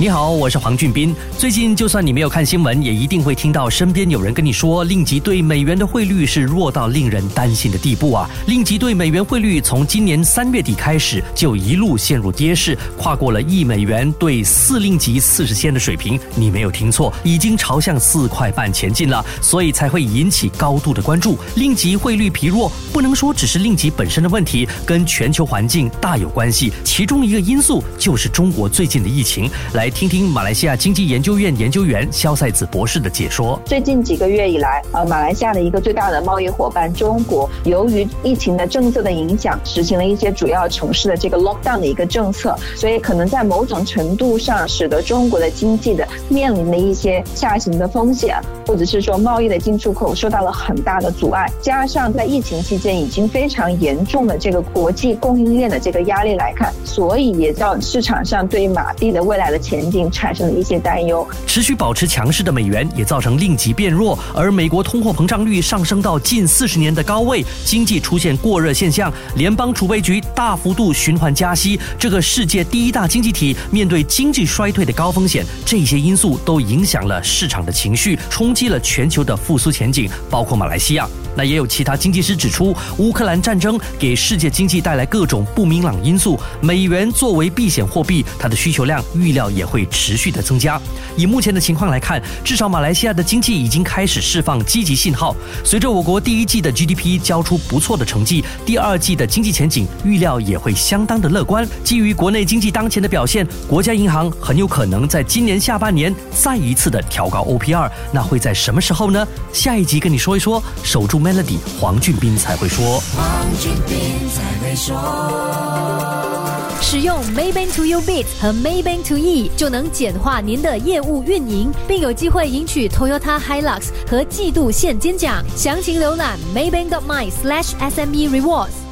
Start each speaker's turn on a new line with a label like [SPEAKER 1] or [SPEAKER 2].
[SPEAKER 1] 你好，我是黄俊斌。最近，就算你没有看新闻，也一定会听到身边有人跟你说，令吉对美元的汇率是弱到令人担心的地步啊！令吉对美元汇率从今年三月底开始就一路陷入跌势，跨过了一美元兑四令吉四十仙的水平。你没有听错，已经朝向四块半前进了，所以才会引起高度的关注。令吉汇率疲弱，不能说只是令吉本身的问题，跟全球环境大有关系。其中一个因素就是中国最近的疫情。来。听听马来西亚经济研究院研究员肖赛子博士的解说。
[SPEAKER 2] 最近几个月以来，呃，马来西亚的一个最大的贸易伙伴中国，由于疫情的政策的影响，实行了一些主要城市的这个 lockdown 的一个政策，所以可能在某种程度上，使得中国的经济的面临的一些下行的风险，或者是说贸易的进出口受到了很大的阻碍。加上在疫情期间已经非常严重的这个国际供应链的这个压力来看，所以也叫市场上对马币的未来的前。产生了一些担忧，
[SPEAKER 1] 持续保持强势的美元也造成令吉变弱，而美国通货膨胀率上升到近四十年的高位，经济出现过热现象，联邦储备局大幅度循环加息，这个世界第一大经济体面对经济衰退的高风险，这些因素都影响了市场的情绪，冲击了全球的复苏前景，包括马来西亚。那也有其他经济师指出，乌克兰战争给世界经济带来各种不明朗因素，美元作为避险货币，它的需求量预料也会持续的增加。以目前的情况来看，至少马来西亚的经济已经开始释放积极信号。随着我国第一季的 GDP 交出不错的成绩，第二季的经济前景预料也会相当的乐观。基于国内经济当前的表现，国家银行很有可能在今年下半年再一次的调高 OPR，那会在什么时候呢？下一集跟你说一说，守住。Melody，黄俊斌才会说。黄俊斌才会说。
[SPEAKER 3] 使用 Maybank To You Bit 和 Maybank To E 就能简化您的业务运营，并有机会赢取 Toyota Hilux 和季度现金奖。详情浏览 Maybank.my/SME Rewards。